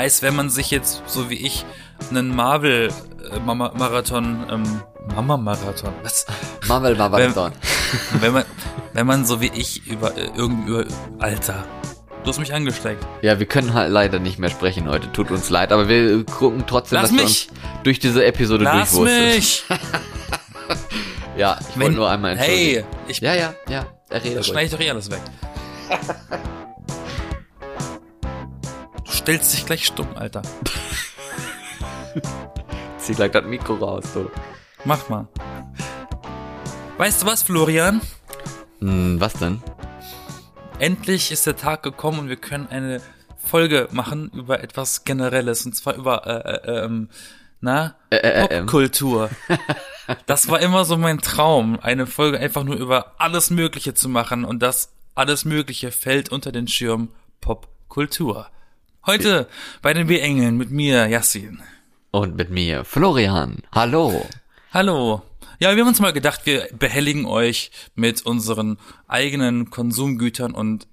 Heißt, wenn man sich jetzt, so wie ich, einen Marvel-Marathon, ähm, Mama-Marathon, was? Marvel-Marathon. Wenn, wenn, man, wenn man so wie ich über, äh, irgendwie über, Alter, du hast mich angesteckt. Ja, wir können halt leider nicht mehr sprechen heute, tut uns leid, aber wir gucken trotzdem, Lass dass wir mich! uns durch diese Episode Lass durchwursteln. mich! Ja, ich wollte nur einmal entschuldigen. Hey, ich Ja, ja, ja, er redet Da ruhig. schneide ich doch eh alles weg. Stellst dich gleich stumm, Alter. Zieh gleich das Mikro raus, du. Mach mal. Weißt du was, Florian? Hm, was denn? Endlich ist der Tag gekommen und wir können eine Folge machen über etwas Generelles und zwar über äh, äh, ähm, na Äh, äh. Popkultur. Das war immer so mein Traum, eine Folge einfach nur über alles Mögliche zu machen und das alles Mögliche fällt unter den Schirm Popkultur. Heute bei den B-Engeln mit mir, Yassin. Und mit mir, Florian. Hallo. Hallo. Ja, wir haben uns mal gedacht, wir behelligen euch mit unseren eigenen Konsumgütern und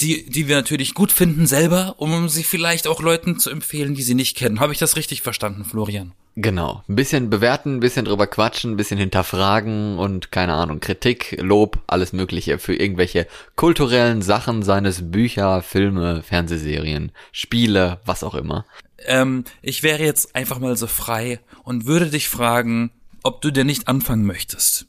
die, die wir natürlich gut finden selber, um sie vielleicht auch Leuten zu empfehlen, die sie nicht kennen. Habe ich das richtig verstanden, Florian? Genau. Ein bisschen bewerten, ein bisschen drüber quatschen, ein bisschen hinterfragen und keine Ahnung, Kritik, Lob, alles Mögliche für irgendwelche kulturellen Sachen, seines Bücher, Filme, Fernsehserien, Spiele, was auch immer. Ähm, ich wäre jetzt einfach mal so frei und würde dich fragen, ob du denn nicht anfangen möchtest.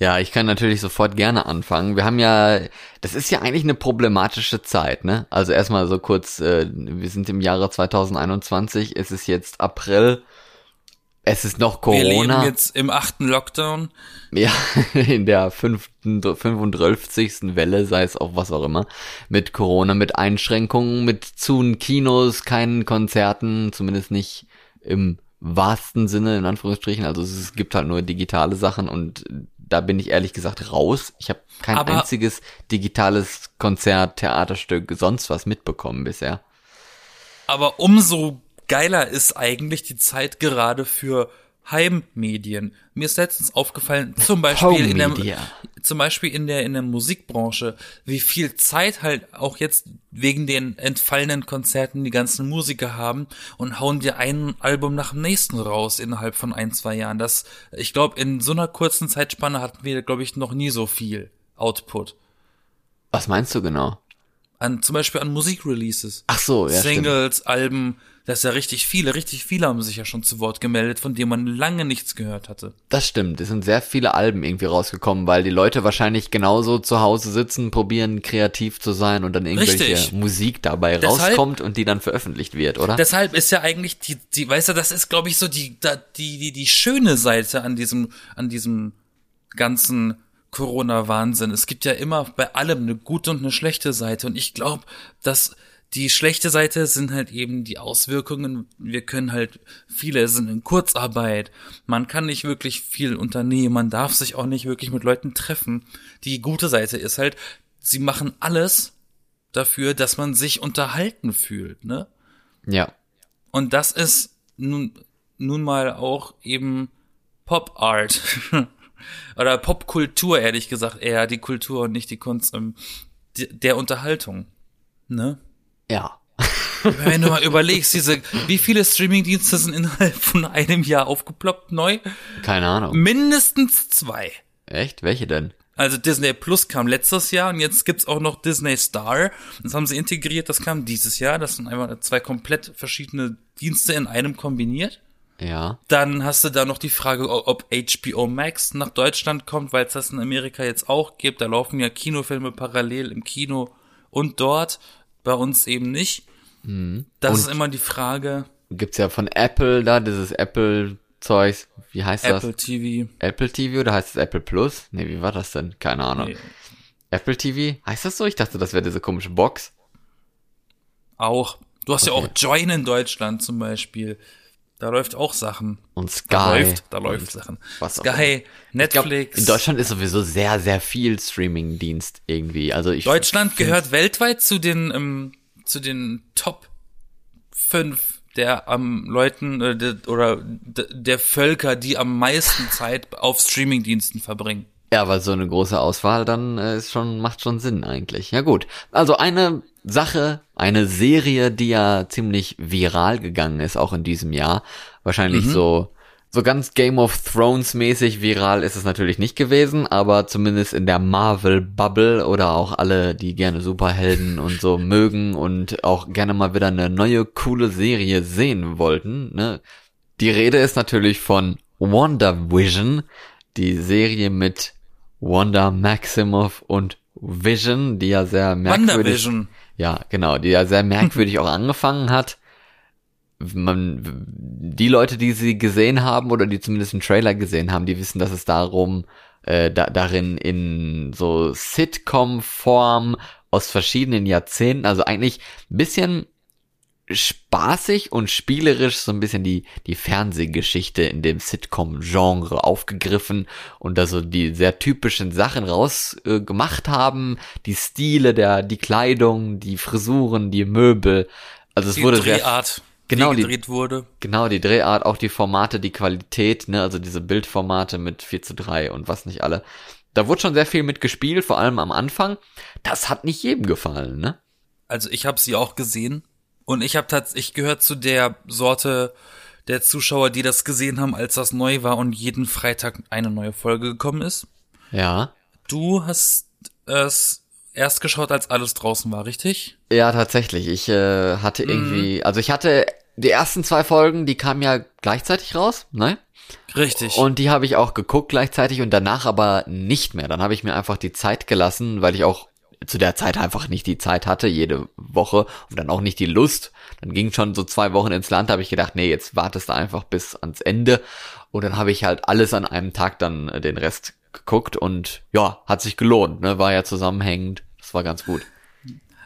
Ja, ich kann natürlich sofort gerne anfangen. Wir haben ja, das ist ja eigentlich eine problematische Zeit, ne? Also erstmal so kurz, äh, wir sind im Jahre 2021, es ist jetzt April, es ist noch Wir leben Corona. jetzt im achten Lockdown. Ja, in der fünften, 35. Welle, sei es auch was auch immer, mit Corona, mit Einschränkungen, mit zu Kinos, keinen Konzerten, zumindest nicht im wahrsten Sinne, in Anführungsstrichen. Also es gibt halt nur digitale Sachen und da bin ich ehrlich gesagt raus. Ich habe kein Aber- einziges digitales Konzert, Theaterstück, sonst was mitbekommen bisher. Aber umso geiler ist eigentlich die Zeit gerade für Heimmedien. Mir ist letztens aufgefallen, zum Beispiel in der, zum Beispiel in der, in der Musikbranche, wie viel Zeit halt auch jetzt wegen den entfallenen Konzerten die ganzen Musiker haben und hauen dir ein Album nach dem nächsten raus innerhalb von ein, zwei Jahren. Das, ich glaube, in so einer kurzen Zeitspanne hatten wir, glaube ich, noch nie so viel Output. Was meinst du genau? An, zum Beispiel an Musikreleases. Ach so, ja, stimmt. Singles, Alben, das ist ja richtig viele, richtig viele haben sich ja schon zu Wort gemeldet, von denen man lange nichts gehört hatte. Das stimmt. Es sind sehr viele Alben irgendwie rausgekommen, weil die Leute wahrscheinlich genauso zu Hause sitzen, probieren kreativ zu sein und dann irgendwelche Richtig. Musik dabei Deshalb- rauskommt und die dann veröffentlicht wird, oder? Deshalb ist ja eigentlich die, die, weißt du, das ist, glaube ich, so die, da- die, die, die schöne Seite an diesem, an diesem ganzen Corona-Wahnsinn. Es gibt ja immer bei allem eine gute und eine schlechte Seite. Und ich glaube, dass die schlechte Seite sind halt eben die Auswirkungen. Wir können halt, viele sind in Kurzarbeit. Man kann nicht wirklich viel unternehmen. Man darf sich auch nicht wirklich mit Leuten treffen. Die gute Seite ist halt, sie machen alles dafür, dass man sich unterhalten fühlt, ne? ja. Und das ist nun, nun mal auch eben Pop Art. Oder Popkultur, ehrlich gesagt, eher die Kultur und nicht die Kunst die- der Unterhaltung. Ne? Ja. Wenn du mal überlegst, diese, wie viele Streamingdienste sind innerhalb von einem Jahr aufgeploppt neu? Keine Ahnung. Mindestens zwei. Echt? Welche denn? Also Disney Plus kam letztes Jahr und jetzt gibt's auch noch Disney Star. Das haben sie integriert, das kam dieses Jahr. Das sind einfach zwei komplett verschiedene Dienste in einem kombiniert. Ja. Dann hast du da noch die Frage, ob HBO Max nach Deutschland kommt, weil es das in Amerika jetzt auch gibt. Da laufen ja Kinofilme parallel im Kino und dort, bei uns eben nicht. Das Und- ist immer die Frage, Gibt's ja von Apple da, dieses Apple-Zeugs. Wie heißt Apple das? TV. Apple TV oder heißt es Apple Plus? Nee, wie war das denn? Keine Ahnung. Nee, Apple TV? Heißt das so? Ich dachte, das wäre diese komische Box. auch. Du hast ja Okay. auch Join in Deutschland zum Beispiel. Da läuft auch Sachen. Und Sky. Da läuft, da läuft Sachen. was Sky, Ich glaub, Netflix. in Deutschland ist sowieso sehr, sehr viel Streaming-Dienst irgendwie. Also ich Deutschland gehört weltweit zu den ähm, zu den Top 5 der am Leuten äh, der, oder der Völker, die am meisten Zeit auf Streamingdiensten verbringen. Ja, weil so eine große Auswahl dann äh, ist schon macht schon Sinn eigentlich. Ja gut. Also eine Sache, eine Serie, die ja ziemlich viral gegangen ist, auch in diesem Jahr. Wahrscheinlich Mhm. so, so ganz Game of Thrones mäßig viral ist es natürlich nicht gewesen, aber zumindest in der Marvel Bubble oder auch alle, die gerne Superhelden und so mögen und auch gerne mal wieder eine neue coole Serie sehen wollten, ne? Die Rede ist natürlich von WandaVision, die Serie mit Wanda Maximoff und Vision, die ja sehr merkwürdig, WandaVision. Ja, genau, die ja sehr merkwürdig auch angefangen hat. Man, die Leute, die sie gesehen haben oder die zumindest einen Trailer gesehen haben, die wissen, dass es darum, äh, da, darin in so Sitcom-Form aus verschiedenen Jahrzehnten, also eigentlich ein bisschen spaßig und spielerisch so ein bisschen die, die Fernsehgeschichte in dem Sitcom-Genre aufgegriffen und da so die sehr typischen Sachen rausgemacht äh, gemacht haben, die Stile der, die Kleidung, die Frisuren, die Möbel. Also es Die wurde sehr, Drehart, Genau, die die- gedreht wurde. genau, die Drehart, auch die Formate, die Qualität, ne, also diese Bildformate mit 4 zu 3 und was nicht alle. Da wurde schon sehr viel mit gespielt, vor allem am Anfang. Das hat nicht jedem gefallen, ne? Also ich habe sie auch gesehen und ich habe tatsächlich ich gehört zu der Sorte der Zuschauer, die das gesehen haben, als das neu war und jeden Freitag eine neue Folge gekommen ist. Ja. Du hast es erst geschaut, als alles draußen war, richtig? Ja, tatsächlich. Ich äh, hatte irgendwie, also ich hatte die ersten zwei Folgen, die kamen ja gleichzeitig raus, ne? Richtig. Und die habe ich auch geguckt gleichzeitig und danach aber nicht mehr. Dann habe ich mir einfach die Zeit gelassen, weil ich auch zu der Zeit einfach nicht die Zeit hatte, jede Woche und dann auch nicht die Lust. Dann ging schon so zwei Wochen ins Land, habe ich gedacht, nee, jetzt wartest du einfach bis ans Ende. Und dann habe ich halt alles an einem Tag dann äh, den Rest geguckt und ja, hat sich gelohnt, ne? War ja zusammenhängend. Das war ganz gut.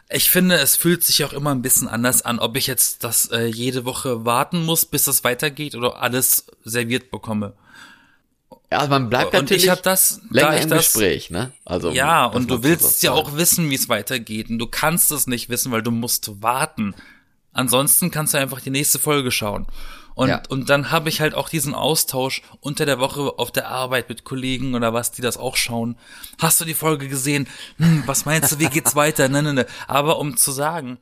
Ich finde, es fühlt sich auch immer ein bisschen anders an, ob ich jetzt das äh, jede Woche warten muss, bis das weitergeht oder alles serviert bekomme. Ja, also man bleibt Und natürlich ich habe das, länger da ich im das, Gespräch, ne? Also ja, und du willst ja auch wissen, wie es weitergeht und du kannst es nicht wissen, weil du musst warten. Ansonsten kannst du einfach die nächste Folge schauen. Und, Ja. und dann habe ich halt auch diesen Austausch unter der Woche auf der Arbeit mit Kollegen oder was, die das auch schauen. Hast du die Folge gesehen? Hm, was meinst du, wie geht's weiter? Ne, ne, ne. Aber um zu sagen,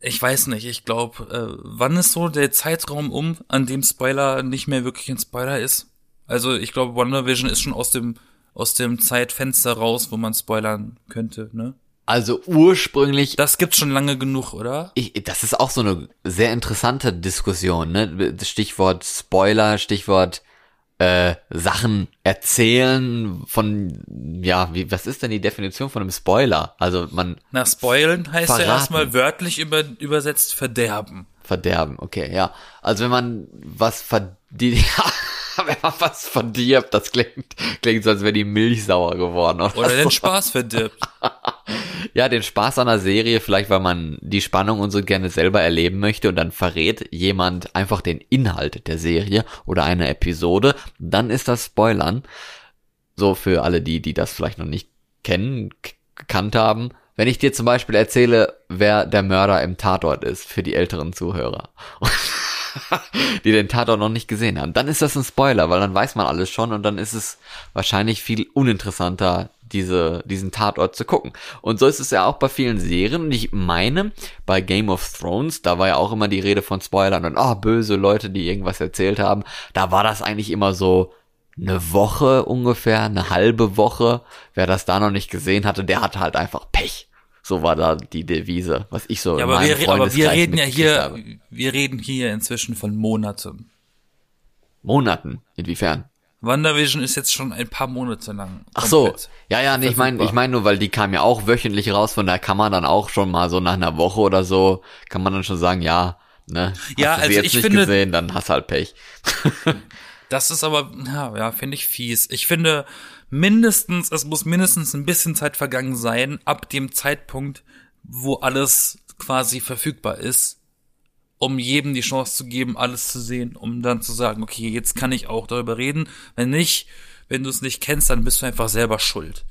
ich weiß nicht, ich glaube, äh, wann ist so der Zeitraum um, an dem Spoiler nicht mehr wirklich ein Spoiler ist? Also ich glaube, WandaVision ist schon aus dem aus dem Zeitfenster raus, wo man spoilern könnte, ne? Also ursprünglich Das gibt's schon lange genug, oder? Ich, das ist auch so eine sehr interessante Diskussion, ne? Stichwort Spoiler, Stichwort äh, Sachen erzählen von, ja, wie, was ist denn die Definition von einem Spoiler? Also man Na, spoilen heißt Verraten. ja erstmal wörtlich über, übersetzt verderben. verderben, okay, ja. Also wenn man was verdient, wenn man was verdirbt, das klingt, klingt so, als wäre die Milch sauer geworden. Oder, Oder so. den Spaß verdirbt. Ja, den Spaß an der Serie, vielleicht weil man die Spannung und so gerne selber erleben möchte und dann verrät jemand einfach den Inhalt der Serie oder eine Episode, dann ist das Spoilern. So für alle die, die das vielleicht noch nicht kennen, gekannt haben. Wenn ich dir zum Beispiel erzähle, wer der Mörder im Tatort ist, für die älteren Zuhörer, die den Tatort noch nicht gesehen haben, dann ist das ein Spoiler, weil dann weiß man alles schon und dann ist es wahrscheinlich viel uninteressanter, diese, diesen Tatort zu gucken. Und so ist es ja auch bei vielen Serien. Und ich meine, bei Game of Thrones, da war ja auch immer die Rede von Spoilern und ah, böse Leute, die irgendwas erzählt haben. Da war das eigentlich immer so eine Woche ungefähr, eine halbe Woche. Wer das da noch nicht gesehen hatte, der hatte halt einfach Pech. So war da die Devise, was ich so Ja, in aber meinem wir, aber wir reden ja hier, habe. wir reden hier inzwischen von Monaten. Monaten. Inwiefern? WandaVision ist jetzt schon ein paar Monate lang. Ach so, ja, ja, nee, ich meine, ich meine nur, weil die kam ja auch wöchentlich raus, von daher kann man dann auch schon mal so nach einer Woche oder so, kann man dann schon sagen, ja, ne, hast Ja, du sie also jetzt ich nicht finde- gesehen, dann hast halt Pech. Das ist aber, ja, ja finde ich fies. Ich finde mindestens, es muss mindestens ein bisschen Zeit vergangen sein, ab dem Zeitpunkt, wo alles quasi verfügbar ist, um jedem die Chance zu geben, alles zu sehen, um dann zu sagen, okay, jetzt kann ich auch darüber reden. Wenn nicht, wenn du es nicht kennst, dann bist du einfach selber schuld.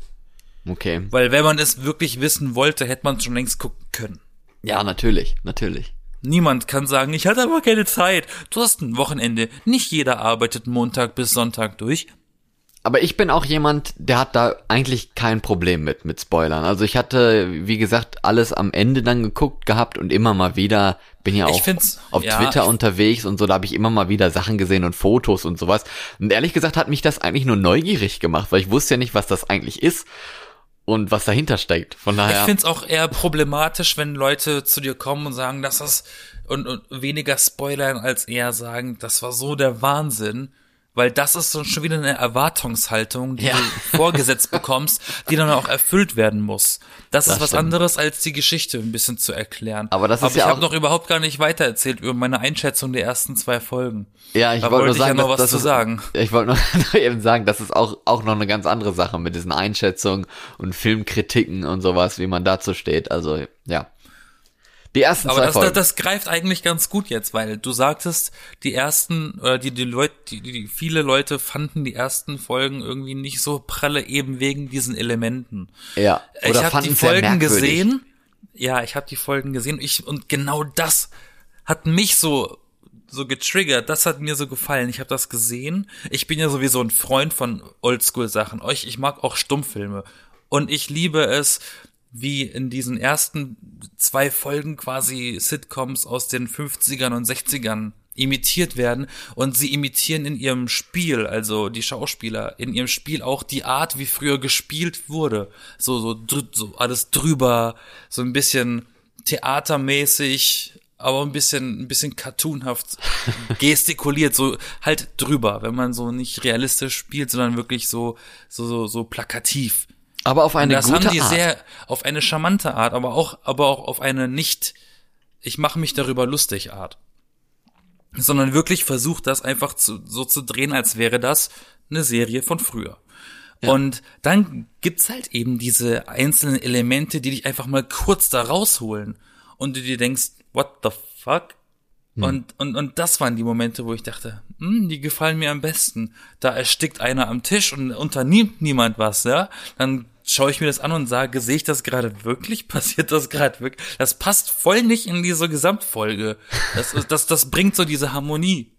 Okay. Weil wenn man es wirklich wissen wollte, hätte man es schon längst gucken können. Ja, natürlich, natürlich. Niemand kann sagen, ich hatte aber keine Zeit. Du hast ein Wochenende. Nicht jeder arbeitet Montag bis Sonntag durch. Aber ich bin auch jemand, der hat da eigentlich kein Problem mit, mit Spoilern. Also ich hatte, wie gesagt, alles am Ende dann geguckt gehabt und immer mal wieder, bin ja auch auf ja, Twitter unterwegs und so, da habe ich immer mal wieder Sachen gesehen und Fotos und sowas. Und ehrlich gesagt hat mich das eigentlich nur neugierig gemacht, weil ich wusste ja nicht, was das eigentlich ist und was dahinter steckt. Von daher. Ich finde es auch eher problematisch, wenn Leute zu dir kommen und sagen, dass das und, und weniger spoilern als eher sagen, das war so der Wahnsinn weil das ist so schon wieder eine Erwartungshaltung, die ja. du vorgesetzt bekommst, die dann auch erfüllt werden muss. Das, das ist was stimmt. anderes, als die Geschichte ein bisschen zu erklären. Aber das ist Aber ja ich habe noch überhaupt gar nicht weitererzählt über meine Einschätzung der ersten zwei Folgen. Ja, ich wollte nur sagen, ja noch was zu ist, sagen. Ich wollte nur eben sagen, das ist auch auch noch eine ganz andere Sache mit diesen Einschätzungen und Filmkritiken und sowas, wie man dazu steht. Also ja. Die ersten Aber zwei das, Folgen. das, das greift eigentlich ganz gut jetzt, weil du sagtest, die ersten, oder die, die Leute, die, die, viele Leute fanden die ersten Folgen irgendwie nicht so pralle, eben wegen diesen Elementen. Ja. Oder ich habe die Folgen gesehen. Ja, ich habe die Folgen gesehen. Ich, und genau das hat mich so so getriggert. Das hat mir so gefallen. Ich habe das gesehen. Ich bin ja sowieso ein Freund von Oldschool-Sachen. Euch, ich mag auch Stummfilme. Und ich liebe es, wie in diesen ersten zwei Folgen quasi Sitcoms aus den 50ern und 60ern imitiert werden und sie imitieren in ihrem Spiel, also die Schauspieler in ihrem Spiel auch die Art, wie früher gespielt wurde. So, so, so alles drüber, so ein bisschen theatermäßig, aber ein bisschen, ein bisschen cartoonhaft gestikuliert, so halt drüber, wenn man so nicht realistisch spielt, sondern wirklich so, so, so, so plakativ. Aber auf eine das gute haben die Art. sehr auf eine charmante Art, aber auch aber auch auf eine nicht ich mache mich darüber lustig Art. Sondern wirklich versucht das einfach zu, so zu drehen, als wäre das eine Serie von früher. Ja. Und dann gibt's halt eben diese einzelnen Elemente, die dich einfach mal kurz da rausholen und du dir denkst, what the fuck? Hm. Und, und, und das waren die Momente, wo ich dachte, hm, die gefallen mir am besten. Da erstickt einer am Tisch und unternimmt niemand was, ja? Dann schaue ich mir das an und sage, sehe ich das gerade wirklich? Passiert das gerade wirklich? Das passt voll nicht in diese Gesamtfolge. Das, das, das bringt so diese Harmonie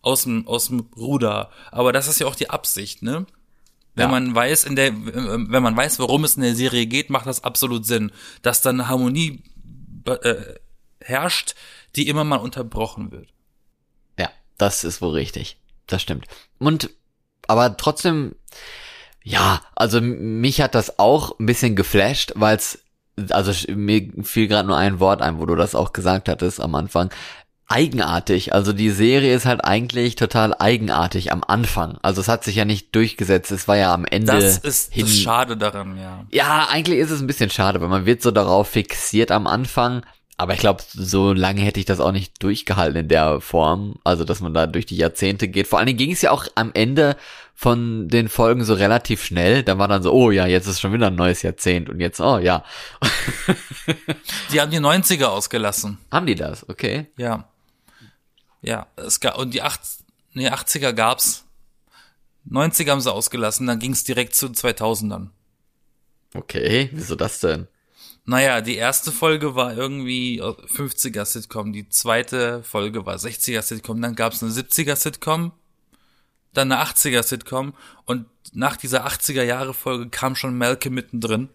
aus dem, aus dem Ruder. Aber das ist ja auch die Absicht, ne? Wenn ja. man weiß, in der, wenn man weiß, worum es in der Serie geht, macht das absolut Sinn, dass dann eine Harmonie äh, herrscht, die immer mal unterbrochen wird. Ja, das ist wohl richtig. Das stimmt. Und aber trotzdem ja, also mich hat das auch ein bisschen geflasht, weil es, also mir fiel gerade nur ein Wort ein, wo du das auch gesagt hattest am Anfang. Eigenartig. Also die Serie ist halt eigentlich total eigenartig am Anfang. Also es hat sich ja nicht durchgesetzt. Es war ja am Ende. Das ist hin das Schade daran, ja. Ja, eigentlich ist es ein bisschen schade, weil man wird so darauf fixiert am Anfang. Aber ich glaube, so lange hätte ich das auch nicht durchgehalten in der Form. Also, dass man da durch die Jahrzehnte geht. Vor allen Dingen ging es ja auch am Ende von den Folgen so relativ schnell. Da war dann so, oh ja, jetzt ist schon wieder ein neues Jahrzehnt und jetzt, oh ja. die haben die 90er ausgelassen. Haben die das? Okay. Ja. Ja, es gab, und die 8, nee, 80er gab's. 90er haben sie ausgelassen, dann ging's direkt zu 2000ern. Okay, wieso das denn? Naja, die erste Folge war irgendwie 50er Sitcom, die zweite Folge war 60er Sitcom, dann gab's eine 70er Sitcom, dann eine 80er Sitcom und nach dieser 80er Jahre Folge kam schon Malcolm mittendrin.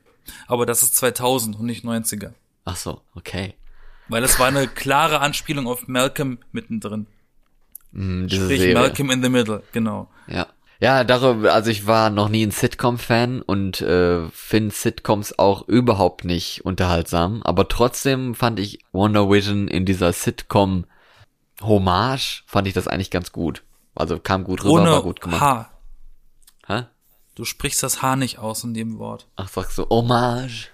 Aber das ist 2000 und nicht 90er. Ach so, okay. Weil es war eine klare Anspielung auf Malcolm mittendrin. Mm, Sprich Serie. Malcolm in the Middle, genau. Ja. Ja, darüber, also ich war noch nie ein Sitcom-Fan und äh, finde Sitcoms auch überhaupt nicht unterhaltsam. Aber trotzdem fand ich Wonder Vision in dieser Sitcom-Hommage, fand ich das eigentlich ganz gut. Also kam gut rüber, Ohne war gut gemacht. H. Hä? Du sprichst das H nicht aus in dem Wort. Ach, sagst du Hommage?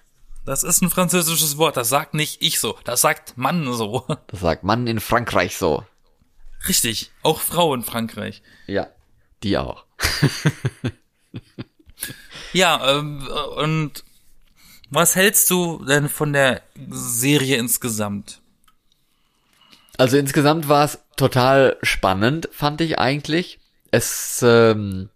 Das ist ein französisches Wort, das sagt nicht ich so, das sagt Mann so. Das sagt Mann in Frankreich so. Richtig, auch Frau in Frankreich. Ja, die auch. ja, ähm, und was hältst du denn von der Serie insgesamt? Also insgesamt war es total spannend, fand ich eigentlich. Es ähm,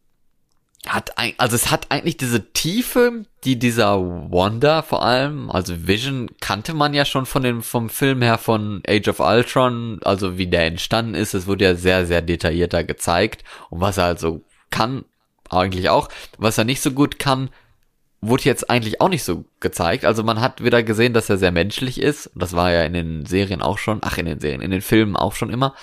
hat ein, also es hat eigentlich diese Tiefe, die dieser Wanda vor allem, also Vision kannte man ja schon von dem vom Film her von Age of Ultron, also wie der entstanden ist. Es wurde ja sehr sehr detaillierter gezeigt und was er also kann, eigentlich auch. Was er nicht so gut kann, wurde jetzt eigentlich auch nicht so gezeigt. Also man hat wieder gesehen, dass er sehr menschlich ist. Das war ja in den Serien auch schon, ach in den Serien, in den Filmen auch schon immer,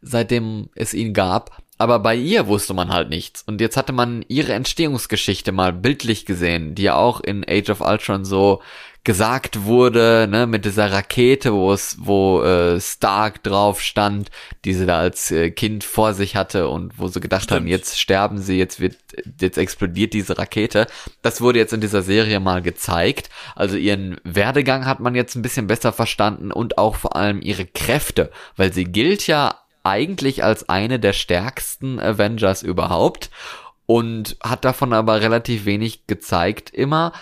seitdem es ihn gab. Aber bei ihr wusste man halt nichts. Und jetzt hatte man ihre Entstehungsgeschichte mal bildlich gesehen, die ja auch in Age of Ultron so gesagt wurde, ne, mit dieser Rakete, wo es, wo äh, Stark drauf stand, die sie da als äh, Kind vor sich hatte und wo sie gedacht Stimmt. haben, jetzt sterben sie, jetzt wird, jetzt explodiert diese Rakete. Das wurde jetzt in dieser Serie mal gezeigt. Also ihren Werdegang hat man jetzt ein bisschen besser verstanden und auch vor allem ihre Kräfte, weil sie gilt ja eigentlich als eine der stärksten Avengers überhaupt und hat davon aber relativ wenig gezeigt immer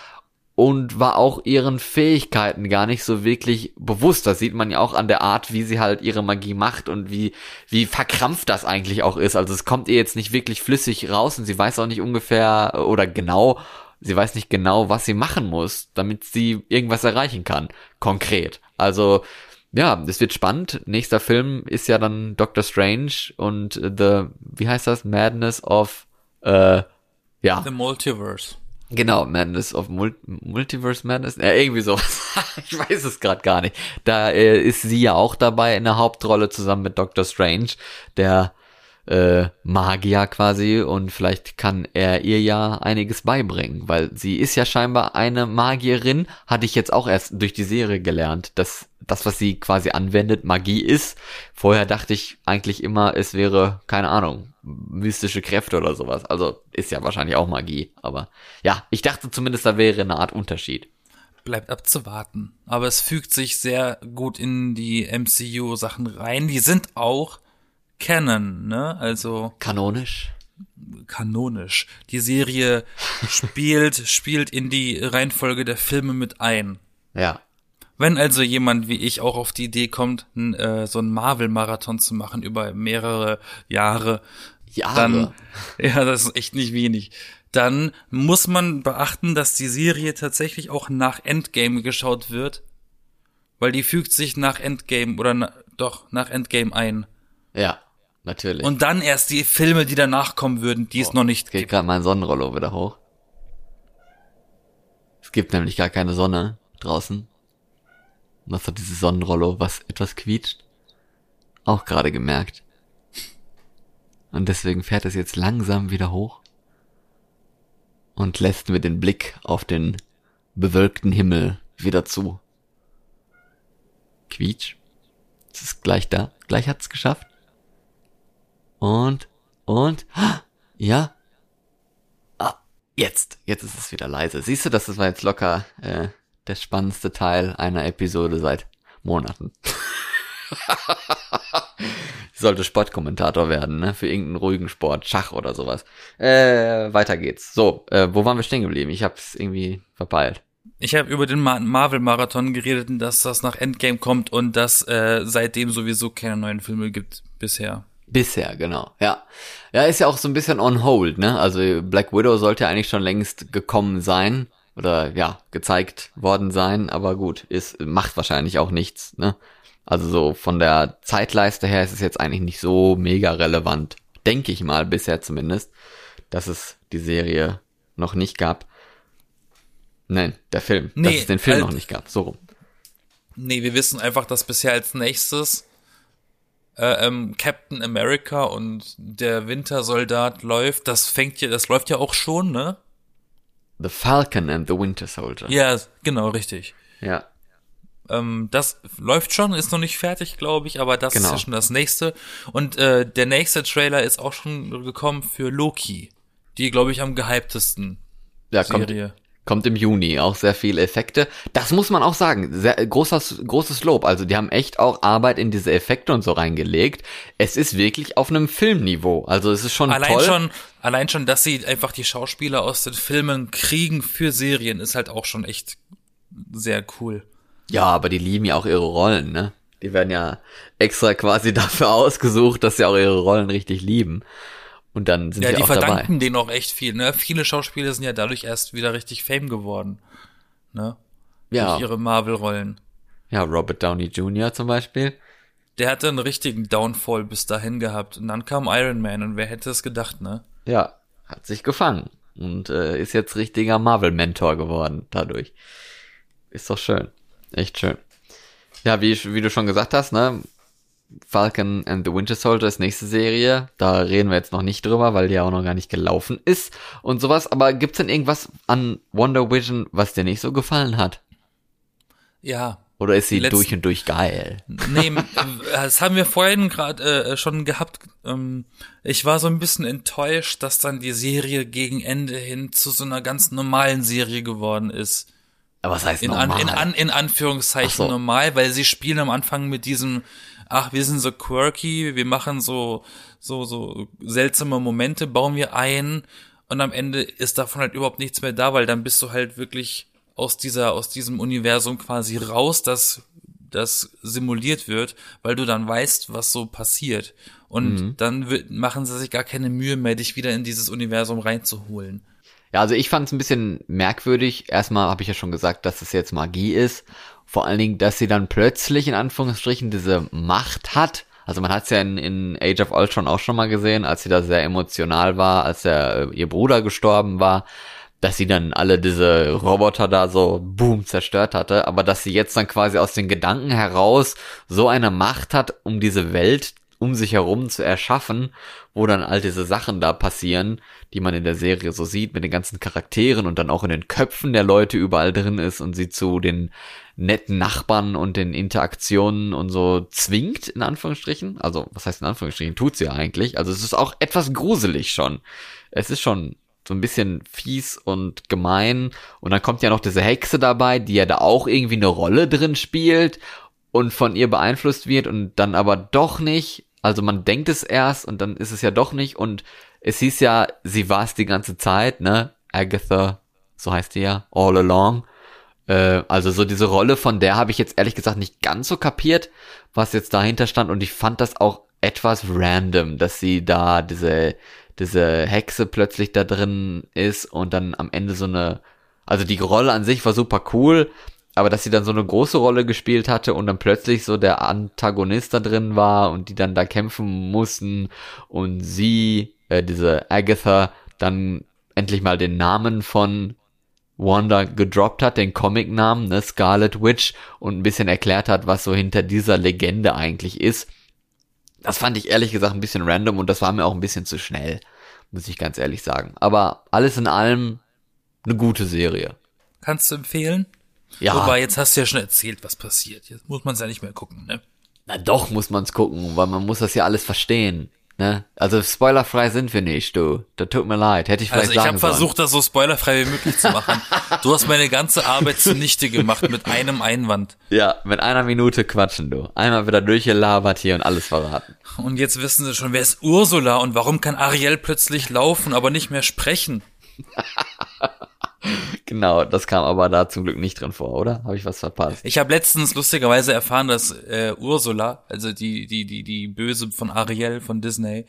und war auch ihren Fähigkeiten gar nicht so wirklich bewusst. Das sieht man ja auch an der Art, wie sie halt ihre Magie macht und wie, wie verkrampft das eigentlich auch ist. Also es kommt ihr jetzt nicht wirklich flüssig raus und sie weiß auch nicht ungefähr oder genau, sie weiß nicht genau, was sie machen muss, damit sie irgendwas erreichen kann. Konkret. Also ja, es wird spannend. Nächster Film ist ja dann Doctor Strange und The, wie heißt das? Madness of, äh, ja. The Multiverse. Genau, Madness of Mul Multiverse Madness. Ja, irgendwie so. ich weiß es gerade gar nicht. Da äh, ist sie ja auch dabei in der Hauptrolle zusammen mit Doctor Strange, der äh, Magier quasi und vielleicht kann er ihr ja einiges beibringen, weil sie ist ja scheinbar eine Magierin, hatte ich jetzt auch erst durch die Serie gelernt, dass das, was sie quasi anwendet, Magie ist. Vorher dachte ich eigentlich immer, es wäre, keine Ahnung, mystische Kräfte oder sowas. Also ist ja wahrscheinlich auch Magie, aber ja, ich dachte zumindest, da wäre eine Art Unterschied. Bleibt abzuwarten. Aber es fügt sich sehr gut in die MCU-Sachen rein. Die sind auch Canon, ne? Also. Kanonisch. Kanonisch. Die Serie spielt, spielt in die Reihenfolge der Filme mit ein. Ja. Wenn also jemand wie ich auch auf die Idee kommt, n, äh, so einen Marvel-Marathon zu machen über mehrere Jahre, Jahre. dann, ja, das ist echt nicht wenig. Dann muss man beachten, dass die Serie tatsächlich auch nach Endgame geschaut wird, weil die fügt sich nach Endgame oder na, doch nach Endgame ein. Ja. Natürlich. Und dann erst die Filme, die danach kommen würden, die oh, es noch nicht geht. Geht gerade mein Sonnenrollo wieder hoch. Es gibt nämlich gar keine Sonne draußen. Und das hat dieses Sonnenrollo, was etwas quietscht, auch gerade gemerkt. Und deswegen fährt es jetzt langsam wieder hoch und lässt mir den Blick auf den bewölkten Himmel wieder zu. Quietsch. Es ist gleich da. Gleich hat's geschafft. Und, und, ja. Ah, jetzt, jetzt ist es wieder leise. Siehst du, das war jetzt locker äh, der spannendste Teil einer Episode seit Monaten. ich sollte Sportkommentator werden, ne? Für irgendeinen ruhigen Sport, Schach oder sowas. Äh, weiter geht's. So, äh, wo waren wir stehen geblieben? Ich hab's irgendwie verpeilt. Ich habe über den Marvel-Marathon geredet, dass das nach Endgame kommt und dass äh, seitdem sowieso keine neuen Filme gibt bisher. Bisher, genau. Ja. Ja, ist ja auch so ein bisschen on hold, ne? Also Black Widow sollte ja eigentlich schon längst gekommen sein oder ja, gezeigt worden sein, aber gut, ist macht wahrscheinlich auch nichts, ne? Also so von der Zeitleiste her ist es jetzt eigentlich nicht so mega relevant, denke ich mal bisher zumindest, dass es die Serie noch nicht gab. Nein, der Film, nee, dass es den Film halt, noch nicht gab, so rum. Nee, wir wissen einfach, dass bisher als nächstes äh, ähm, Captain America und der Wintersoldat läuft, das fängt ja, das läuft ja auch schon, ne? The Falcon and the Winter Soldier. Ja, genau, richtig. Ja. Ähm, das läuft schon, ist noch nicht fertig, glaube ich, aber das genau. ist ja schon das nächste. Und äh, der nächste Trailer ist auch schon gekommen für Loki. Die, glaube ich, am gehyptesten ja, Serie. Kommt, Kommt im Juni, auch sehr viele Effekte. Das muss man auch sagen, sehr, großes, großes Lob. Also die haben echt auch Arbeit in diese Effekte und so reingelegt. Es ist wirklich auf einem Filmniveau. Also es ist schon allein toll. Schon, allein schon, dass sie einfach die Schauspieler aus den Filmen kriegen für Serien, ist halt auch schon echt sehr cool. Ja, aber die lieben ja auch ihre Rollen, ne? Die werden ja extra quasi dafür ausgesucht, dass sie auch ihre Rollen richtig lieben. Und dann sind ja, die auch verdanken denen auch echt viel. Ne? Viele Schauspieler sind ja dadurch erst wieder richtig Fame geworden. Ne? Ja. Durch ihre Marvel-Rollen. Ja, Robert Downey Jr. zum Beispiel. Der hatte einen richtigen Downfall bis dahin gehabt. Und dann kam Iron Man und wer hätte es gedacht, ne? Ja. hat sich gefangen und äh, ist jetzt richtiger Marvel-Mentor geworden dadurch. Ist doch schön. Echt schön. Ja, wie, wie du schon gesagt hast, ne? Falcon and the Winter Soldier ist nächste Serie. Da reden wir jetzt noch nicht drüber, weil die ja auch noch gar nicht gelaufen ist und sowas. Aber gibt's denn irgendwas an Wonder Vision, was dir nicht so gefallen hat? Ja. Oder ist sie letzten- durch und durch geil? Nee, das haben wir vorhin gerade äh, schon gehabt. Ähm, ich war so ein bisschen enttäuscht, dass dann die Serie gegen Ende hin zu so einer ganz normalen Serie geworden ist. Aber was heißt In, an, normal? in, an, in Anführungszeichen so. normal, weil sie spielen am Anfang mit diesem, ach, wir sind so quirky, wir machen so, so, so seltsame Momente, bauen wir ein und am Ende ist davon halt überhaupt nichts mehr da, weil dann bist du halt wirklich aus dieser, aus diesem Universum quasi raus, das, das simuliert wird, weil du dann weißt, was so passiert. Und Mhm. dann machen sie sich gar keine Mühe mehr, dich wieder in dieses Universum reinzuholen. Ja, also ich fand es ein bisschen merkwürdig. Erstmal habe ich ja schon gesagt, dass es jetzt Magie ist. Vor allen Dingen, dass sie dann plötzlich in Anführungsstrichen diese Macht hat. Also man hat es ja in, in Age of Ultron auch schon mal gesehen, als sie da sehr emotional war, als der, äh, ihr Bruder gestorben war, dass sie dann alle diese Roboter da so boom zerstört hatte, aber dass sie jetzt dann quasi aus den Gedanken heraus so eine Macht hat, um diese Welt um sich herum zu erschaffen, wo dann all diese Sachen da passieren, die man in der Serie so sieht, mit den ganzen Charakteren und dann auch in den Köpfen der Leute überall drin ist und sie zu den netten Nachbarn und den Interaktionen und so zwingt, in Anführungsstrichen. Also, was heißt in Anführungsstrichen? Tut sie ja eigentlich. Also, es ist auch etwas gruselig schon. Es ist schon so ein bisschen fies und gemein. Und dann kommt ja noch diese Hexe dabei, die ja da auch irgendwie eine Rolle drin spielt und von ihr beeinflusst wird und dann aber doch nicht. Also man denkt es erst und dann ist es ja doch nicht. Und es hieß ja, sie war es die ganze Zeit, ne? Agatha, so heißt die ja, all along. Äh, also so diese Rolle von der habe ich jetzt ehrlich gesagt nicht ganz so kapiert, was jetzt dahinter stand. Und ich fand das auch etwas random, dass sie da diese, diese Hexe plötzlich da drin ist und dann am Ende so eine, also die Rolle an sich war super cool, aber dass sie dann so eine große Rolle gespielt hatte und dann plötzlich so der Antagonist da drin war und die dann da kämpfen mussten und sie, äh, diese Agatha, dann endlich mal den Namen von Wanda gedroppt hat, den Comic-Namen, ne, Scarlet Witch, und ein bisschen erklärt hat, was so hinter dieser Legende eigentlich ist. Das fand ich ehrlich gesagt ein bisschen random und das war mir auch ein bisschen zu schnell, muss ich ganz ehrlich sagen. Aber alles in allem eine gute Serie. Kannst du empfehlen? Ja, Wobei, jetzt hast du ja schon erzählt, was passiert. Jetzt muss man es ja nicht mehr gucken, ne? na doch muss man's gucken, weil man muss das ja alles verstehen. Ne? Also spoilerfrei sind wir nicht, du. Das tut mir leid. Hätte ich vielleicht Also ich habe versucht, das so spoilerfrei wie möglich zu machen. Du hast meine ganze Arbeit zunichte gemacht mit einem Einwand. Ja, mit einer Minute quatschen, du. Einmal wieder durchgelabert hier und alles verraten. Und jetzt wissen sie schon, wer ist Ursula und warum kann Ariel plötzlich laufen, aber nicht mehr sprechen? Genau, das kam aber da zum Glück nicht drin vor, oder? Habe ich was verpasst? Ich habe letztens lustigerweise erfahren, dass äh, Ursula, also die die die die Böse von Ariel von Disney,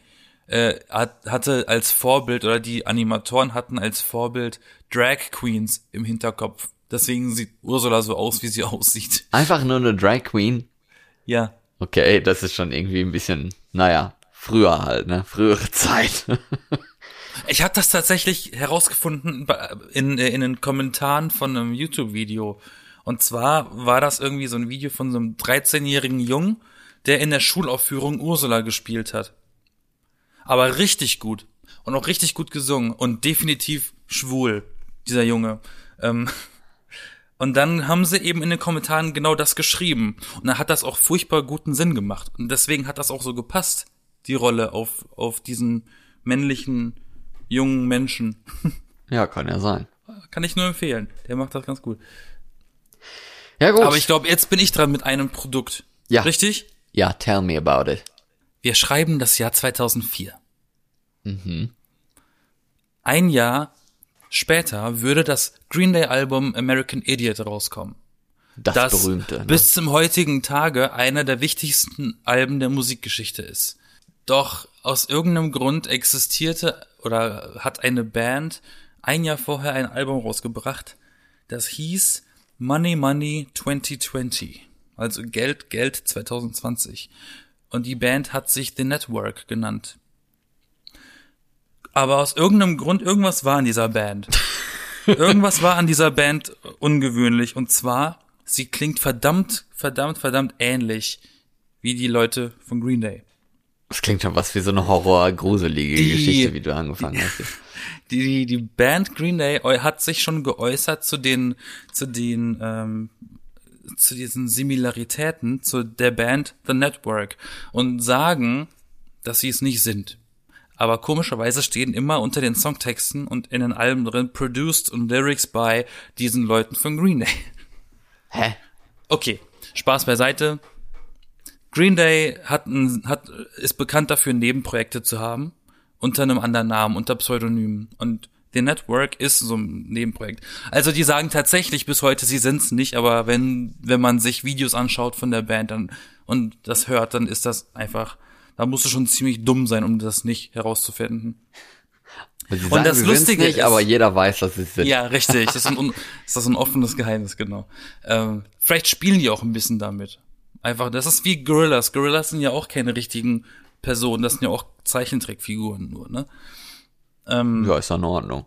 äh, hat, hatte als Vorbild oder die Animatoren hatten als Vorbild Drag Queens im Hinterkopf. Deswegen sieht Ursula so aus, wie sie aussieht. Einfach nur eine Drag Queen. Ja. Okay, das ist schon irgendwie ein bisschen, naja, früher halt, ne? Frühere Zeit. Ich habe das tatsächlich herausgefunden in, äh, in den Kommentaren von einem YouTube-Video. Und zwar war das irgendwie so ein Video von so einem 13-jährigen Jungen, der in der Schulaufführung Ursula gespielt hat. Aber richtig gut. Und auch richtig gut gesungen. Und definitiv schwul, dieser Junge. Ähm, und dann haben sie eben in den Kommentaren genau das geschrieben. Und dann hat das auch furchtbar guten Sinn gemacht. Und deswegen hat das auch so gepasst, die Rolle auf, auf diesen männlichen, jungen Menschen. ja, kann ja sein. Kann ich nur empfehlen. Der macht das ganz gut. Ja, gut. Aber ich glaube, jetzt bin ich dran mit einem Produkt. Ja. Richtig? ja, tell me about it. Wir schreiben das Jahr 2004. Ein Jahr später würde das Green Day Album American Idiot rauskommen. Das, Das berühmte. Ne? bis zum heutigen Tage einer der wichtigsten Alben der Musikgeschichte ist. Doch aus irgendeinem Grund existierte oder hat eine Band ein Jahr vorher ein Album rausgebracht, das hieß Money Money 2020, also Geld Geld 2020. Und die Band hat sich The Network genannt. Aber aus irgendeinem Grund, irgendwas war in dieser Band. irgendwas war an dieser Band ungewöhnlich. Und zwar, sie klingt verdammt, verdammt, verdammt ähnlich wie die Leute von Green Day. Das klingt schon was wie so eine Horror-gruselige Die- Geschichte, wie du angefangen hast. Die, die Band Green Day hat sich schon geäußert zu den, zu den, ähm, zu diesen Similaritäten zu der Band The Network und sagen, dass sie es nicht sind. Aber komischerweise stehen immer unter den Songtexten und in den Alben drin Produced und Lyrics by diesen Leuten von Green Day. Hä? Okay, Spaß beiseite. Green Day hat, ein, hat ist bekannt dafür, Nebenprojekte zu haben, unter einem anderen Namen, unter Pseudonymen. Und The Network ist so ein Nebenprojekt. Also die sagen tatsächlich bis heute, sie sind's nicht, aber wenn, wenn man sich Videos anschaut von der Band dann, und das hört, dann ist das einfach, da musst du schon ziemlich dumm sein, um das nicht herauszufinden. Und sagen, das sie sind's Lustige nicht, ist- aber jeder weiß, dass sie es sind. Ja, richtig. Das ist ein, ist das ein offenes Geheimnis, genau. Ähm, vielleicht spielen die auch ein bisschen damit. Einfach, das ist wie Gorillas. Gorillas sind ja auch keine richtigen Personen, das sind ja auch Zeichentrickfiguren nur, ne? Ähm, Ja, ist doch in Ordnung.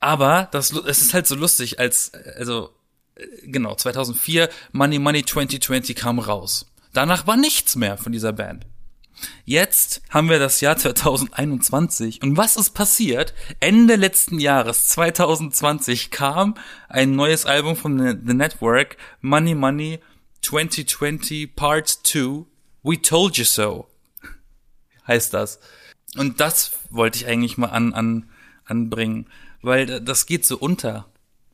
aber das, es ist halt so lustig, als, also, äh, genau, 2004, Money Money 2020 kam raus. Danach war nichts mehr von dieser Band. Jetzt haben wir das Jahr 2021 und was ist passiert? Ende letzten Jahres, 2020, kam ein neues Album von The Network, Money Money 2020 Part 2, We Told You So, heißt das. Und das wollte ich eigentlich mal an, an, anbringen, weil das geht so unter.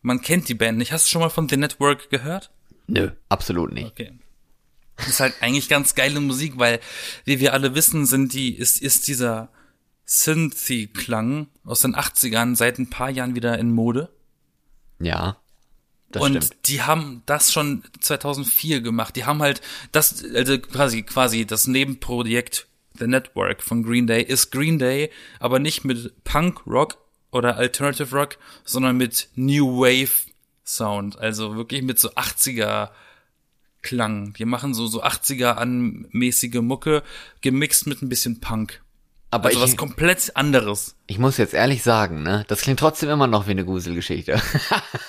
Man kennt die Band nicht. Hast du schon mal von The Network gehört? Nö, absolut nicht. Okay. Das ist halt eigentlich ganz geile Musik, weil, wie wir alle wissen, sind die, ist, ist dieser Synthy-Klang aus den 80ern seit ein paar Jahren wieder in Mode. Ja, das und stimmt. die haben das schon 2004 gemacht. Die haben halt das, also quasi, quasi das Nebenprojekt The Network von Green Day ist Green Day, aber nicht mit Punk Rock oder Alternative Rock, sondern mit New Wave Sound. Also wirklich mit so 80er Klang. Die machen so, so 80er anmäßige Mucke, gemixt mit ein bisschen Punk. Aber Also ich, was komplett anderes. ich muss jetzt ehrlich sagen, ne, das klingt trotzdem immer noch wie eine Gruselgeschichte.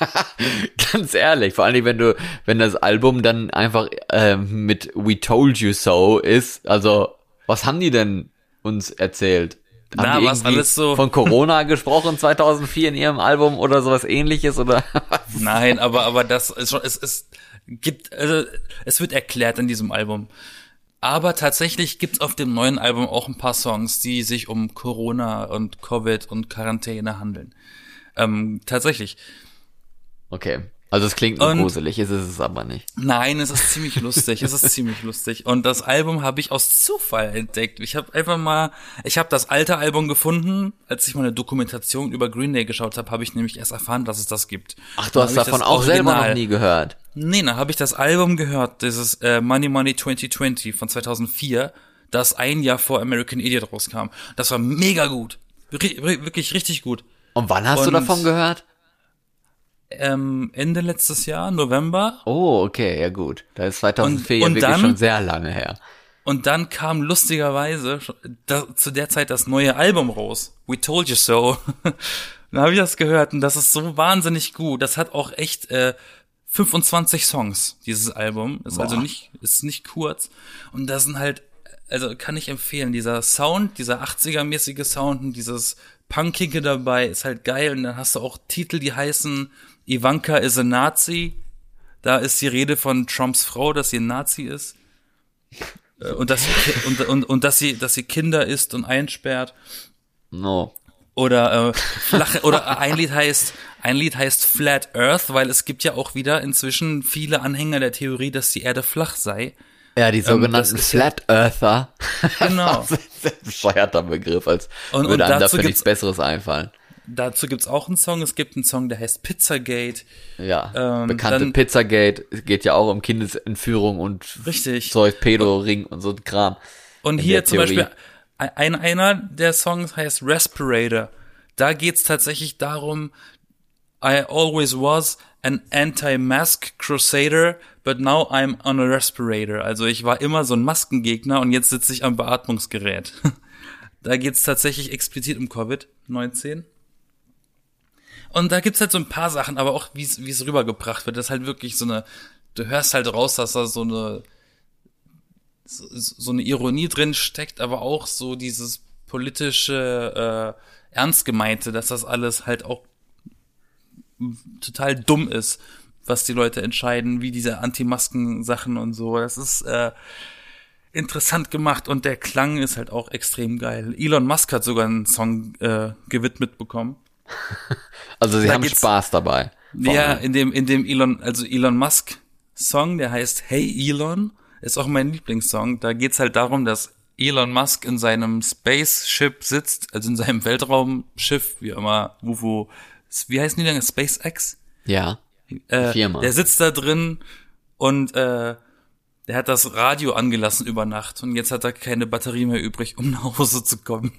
Ganz ehrlich, vor allem wenn du, wenn das Album dann einfach ähm, mit We Told You So ist, also was haben die denn uns erzählt? Haben Na, die was alles so- von Corona gesprochen 2004 in ihrem Album oder sowas ähnliches oder Nein, aber, aber das ist schon, es, es gibt, also, es wird erklärt in diesem Album. Aber tatsächlich gibt's auf dem neuen Album auch ein paar Songs, die sich um Corona und Covid und Quarantäne handeln. Ähm, tatsächlich. Okay. Also es klingt nur Und- gruselig, ist es aber nicht. Nein, es ist ziemlich lustig. Es ist ziemlich lustig. Und das Album habe ich aus Zufall entdeckt. Ich habe einfach mal, ich habe das alte Album gefunden, als ich mal eine Dokumentation über Green Day geschaut habe, habe ich nämlich erst erfahren, dass es das gibt. Ach, du hast davon auch selber noch Original- nie gehört. Nee, dann habe ich das Album gehört, dieses äh, Money Money 2020 von 2004, das ein Jahr vor American Idiot rauskam. Das war mega gut. Ri- wirklich richtig gut. Und wann hast du Und- davon gehört? Ähm, Ende letztes Jahr, November. Oh, okay, ja gut. Da ist 2004 Und- ja und wirklich dann- schon sehr lange her. Und dann kam lustigerweise da, zu der Zeit das neue Album raus. We Told You So. dann habe ich das gehört und das ist so wahnsinnig gut. Das hat auch echt äh, 25 Songs, dieses Album. Ist also Boah. nicht, ist nicht kurz. Und da sind halt, also kann ich empfehlen, dieser Sound, dieser 80er-mäßige Sound und dieses Punkige dabei ist halt geil. Und dann hast du auch Titel, die heißen Ivanka is a Nazi. Da ist die Rede von Trumps Frau, dass sie ein Nazi ist. Äh, Und dass, sie, und, und, und dass sie, dass sie Kinder isst und einsperrt. No. Oder äh, flache, oder ein Lied heißt, ein Lied heißt Flat Earth, weil es gibt ja auch wieder inzwischen viele Anhänger der Theorie, dass die Erde flach sei. Ja, die sogenannten Ähm, ist ja- Flat Earther. Genau. das ist ein bescheuerter Begriff, als Und- würde und einem dafür nichts Besseres einfallen. Dazu gibt's auch einen Song. Es gibt einen Song, der heißt Pizzagate. Ja, Ähm, bekannte dann- Pizzagate, es geht ja auch um Kindesentführung und Richtig. Zeug, Pedo-Ring und so ein Kram. Und hier zum Theorie. Beispiel, ein, einer der Songs heißt Respirator. Da geht's tatsächlich darum, I always was an anti-mask crusader, but now I'm on a respirator. Also ich war immer so ein Maskengegner und jetzt sitze ich am Beatmungsgerät. Da geht's tatsächlich explizit um Covid-19. Und da gibt's halt so ein paar Sachen, aber auch wie es rübergebracht wird, das ist halt wirklich so eine, du hörst halt raus, dass da so eine so, so eine Ironie drin steckt, aber auch so dieses politische äh, ernst gemeinte, dass das alles halt auch total dumm ist, was die Leute entscheiden, wie diese Anti-Masken-Sachen und so. Das ist äh, interessant gemacht und der Klang ist halt auch extrem geil. Elon Musk hat sogar einen Song äh, gewidmet bekommen. Also sie da haben Spaß dabei. Ja, in dem in dem Elon also Elon Musk Song, der heißt Hey Elon, ist auch mein Lieblingssong. Da geht's halt darum, dass Elon Musk in seinem Spaceship sitzt, also in seinem Weltraumschiff, wie immer, wo, wie heißen die denn? SpaceX? Ja. Äh, Firma. Der sitzt da drin und äh, der hat das Radio angelassen über Nacht und jetzt hat er keine Batterie mehr übrig, um nach Hause zu kommen.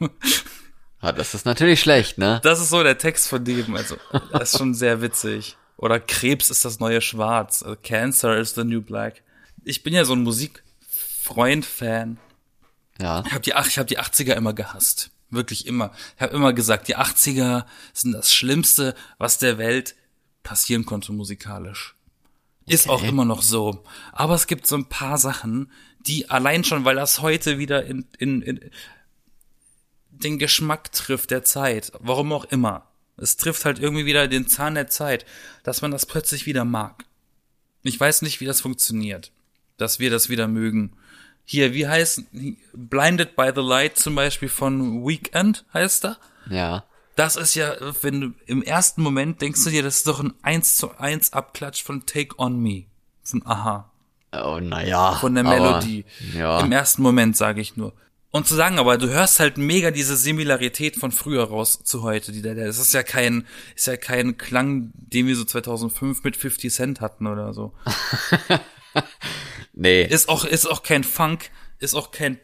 Ja, das ist natürlich schlecht, ne? Das ist so der Text von dem, also das ist schon sehr witzig. Oder Krebs ist das neue Schwarz, also Cancer is the new black. Ich bin ja so ein Musikfreund-Fan. Ja. Ich habe die, ich hab die 80er immer gehasst. Wirklich immer. Ich habe immer gesagt, die 80er sind das Schlimmste, was der Welt passieren konnte musikalisch. Ist okay. auch immer noch so. Aber es gibt so ein paar Sachen, die allein schon, weil das heute wieder in, in, in den Geschmack trifft der Zeit, warum auch immer. Es trifft halt irgendwie wieder den Zahn der Zeit, dass man das plötzlich wieder mag. Ich weiß nicht, wie das funktioniert, dass wir das wieder mögen. Hier, wie heißt Blinded by the Light zum Beispiel von Weekend heißt da? Ja. Das ist ja, wenn du im ersten Moment denkst du dir, das ist doch ein 1 zu 1 Abklatsch von Take On Me. Von Aha. Oh, naja. Von der Melodie. ja. Im ersten Moment, sage ich nur. Und zu sagen, aber du hörst halt mega diese Similarität von früher raus zu heute. Die, das ist ja kein, ist ja kein Klang, den wir so 2005 mit 50 Cent hatten oder so. nee. Ist auch, ist auch kein Funk, ist auch kein,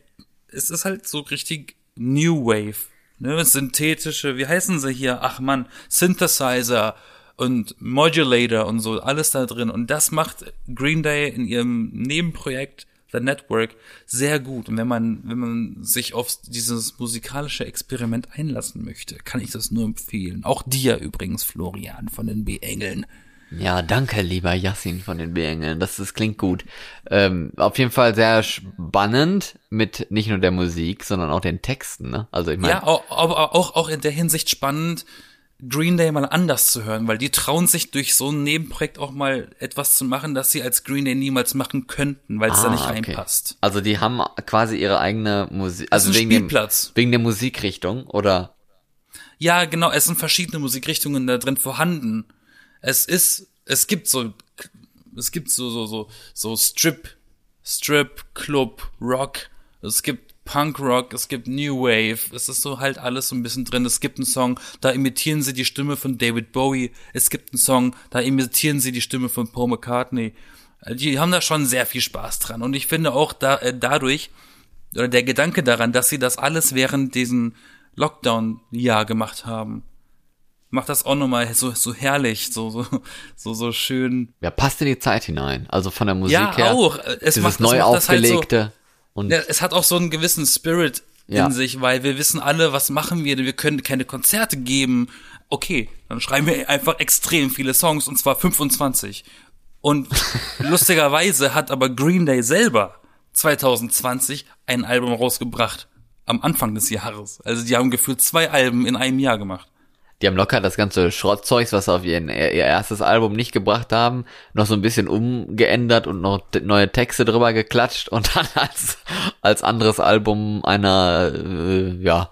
es ist halt so richtig New Wave. Ne, synthetische, wie heißen sie hier? Ach man, Synthesizer und Modulator und so, alles da drin. Und das macht Green Day in ihrem Nebenprojekt The Network sehr gut. Und wenn man, wenn man sich auf dieses musikalische Experiment einlassen möchte, kann ich das nur empfehlen. Auch dir übrigens, Florian von den B-Engeln. Ja, danke, lieber Yassin von den B-Engeln. Das, das klingt gut. Ähm, auf jeden Fall sehr spannend mit nicht nur der Musik, sondern auch den Texten. Ne? Also ich meine. Ja, auch, auch, auch in der Hinsicht spannend, Green Day mal anders zu hören, weil die trauen sich durch so ein Nebenprojekt auch mal etwas zu machen, das sie als Green Day niemals machen könnten, weil es ah, da nicht okay. reinpasst. Also die haben quasi ihre eigene Musik, also wegen, dem, wegen der Musikrichtung oder? Ja, genau, es sind verschiedene Musikrichtungen da drin vorhanden. Es ist, es gibt so, es gibt so, so, so, so Strip, Strip, Club, Rock. Es gibt Punkrock, es gibt New Wave, es ist so halt alles so ein bisschen drin. Es gibt einen Song, da imitieren sie die Stimme von David Bowie. Es gibt einen Song, da imitieren sie die Stimme von Paul McCartney. Die haben da schon sehr viel Spaß dran. Und ich finde auch da, äh, dadurch, oder der Gedanke daran, dass sie das alles während diesen Lockdown-Jahr gemacht haben, macht das auch nochmal so, so herrlich, so, so, so, so schön. Ja, passt in die Zeit hinein. Also von der Musik ja, her. auch. Es dieses macht, neu aufgelegte. Halt so, und ja, es hat auch so einen gewissen Spirit ja. in sich, weil wir wissen alle, was machen wir, wir können keine Konzerte geben. Okay, dann schreiben wir einfach extrem viele Songs und zwar 25. Und lustigerweise hat aber Green Day selber 2020 ein Album rausgebracht am Anfang des Jahres. Also die haben gefühlt zwei Alben in einem Jahr gemacht die haben locker das ganze Schrottzeugs, was sie auf ihr, ihr erstes Album nicht gebracht haben, noch so ein bisschen umgeändert und noch neue Texte drüber geklatscht und dann als, als anderes Album einer, äh, ja,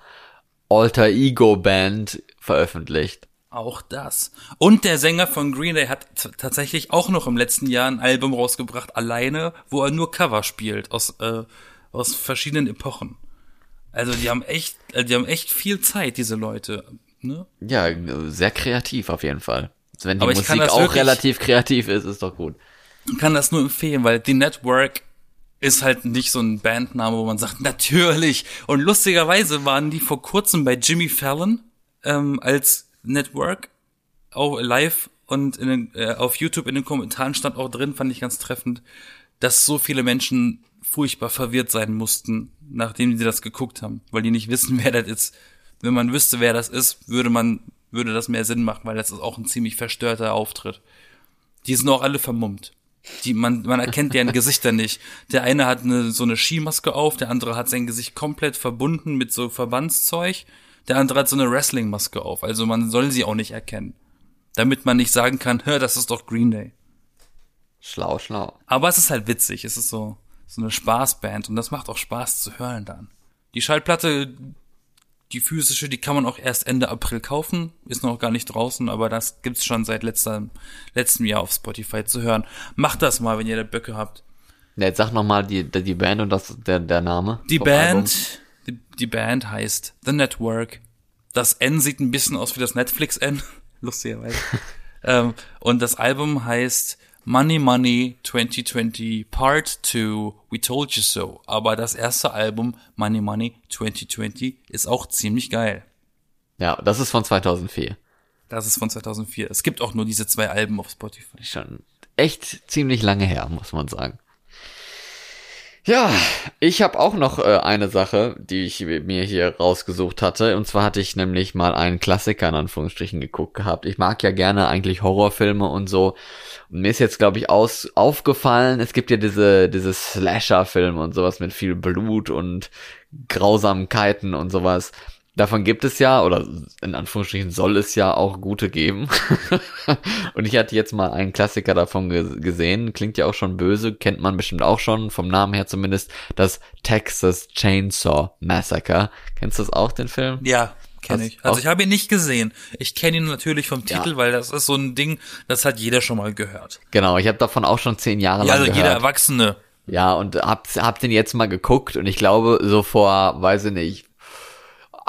Alter Ego Band veröffentlicht. Auch das. Und der Sänger von Green Day hat tatsächlich auch noch im letzten Jahr ein Album rausgebracht, alleine, wo er nur Cover spielt, aus, äh, aus verschiedenen Epochen. Also die haben echt, äh, die haben echt viel Zeit, diese Leute. Ne? Ja, sehr kreativ auf jeden Fall. Wenn die Musik auch wirklich, relativ kreativ ist, ist doch gut. Ich kann das nur empfehlen, weil die Network ist halt nicht so ein Bandname, wo man sagt, natürlich. Und lustigerweise waren die vor kurzem bei Jimmy Fallon ähm, als Network auch live und in den, äh, auf YouTube in den Kommentaren stand auch drin, fand ich ganz treffend, dass so viele Menschen furchtbar verwirrt sein mussten, nachdem sie das geguckt haben, weil die nicht wissen, wer das ist. Wenn man wüsste, wer das ist, würde man, würde das mehr Sinn machen, weil das ist auch ein ziemlich verstörter Auftritt. Die sind auch alle vermummt. Die, man, man erkennt deren Gesichter nicht. Der eine hat eine, so eine Skimaske auf, der andere hat sein Gesicht komplett verbunden mit so Verbandszeug, der andere hat so eine Wrestling-Maske auf. Also man soll sie auch nicht erkennen. Damit man nicht sagen kann, hör, das ist doch Green Day. Schlau, schlau. Aber es ist halt witzig. Es ist so, so eine Spaßband und das macht auch Spaß zu hören dann. Die Schallplatte, die physische, die kann man auch erst Ende April kaufen. Ist noch gar nicht draußen, aber das gibt's schon seit letzter, letztem Jahr auf Spotify zu hören. Macht das mal, wenn ihr da Böcke habt. Ja, jetzt sag noch mal die, die Band und das, der, der Name. Die Band, die, die Band heißt The Network. Das N sieht ein bisschen aus wie das Netflix N. Lustigerweise. ähm, und das Album heißt Money Money 2020 Part 2 We Told You So. Aber das erste Album Money Money 2020 ist auch ziemlich geil. Ja, das ist von 2004. Das ist von 2004. Es gibt auch nur diese zwei Alben auf Spotify. Schon echt ziemlich lange her, muss man sagen. Ja, ich habe auch noch äh, eine Sache, die ich mir hier rausgesucht hatte. Und zwar hatte ich nämlich mal einen Klassiker in Anführungsstrichen geguckt gehabt. Ich mag ja gerne eigentlich Horrorfilme und so. Und mir ist jetzt, glaube ich, aus, aufgefallen, es gibt ja diese, diese Slasher-Filme und sowas mit viel Blut und Grausamkeiten und sowas. Davon gibt es ja, oder in Anführungsstrichen soll es ja auch gute geben. und ich hatte jetzt mal einen Klassiker davon ge gesehen, klingt ja auch schon böse, kennt man bestimmt auch schon, vom Namen her zumindest, das Texas Chainsaw Massacre. Kennst du das auch, den Film? Ja, kenne ich. Also ich habe ihn nicht gesehen. Ich kenne ihn natürlich vom Titel, Ja. weil das ist so ein Ding, das hat jeder schon mal gehört. Genau, ich habe davon auch schon zehn Jahre Ja, lang also gehört. jeder Erwachsene. Ja, und hab, hab den jetzt mal geguckt und ich glaube, so vor, weiß ich nicht,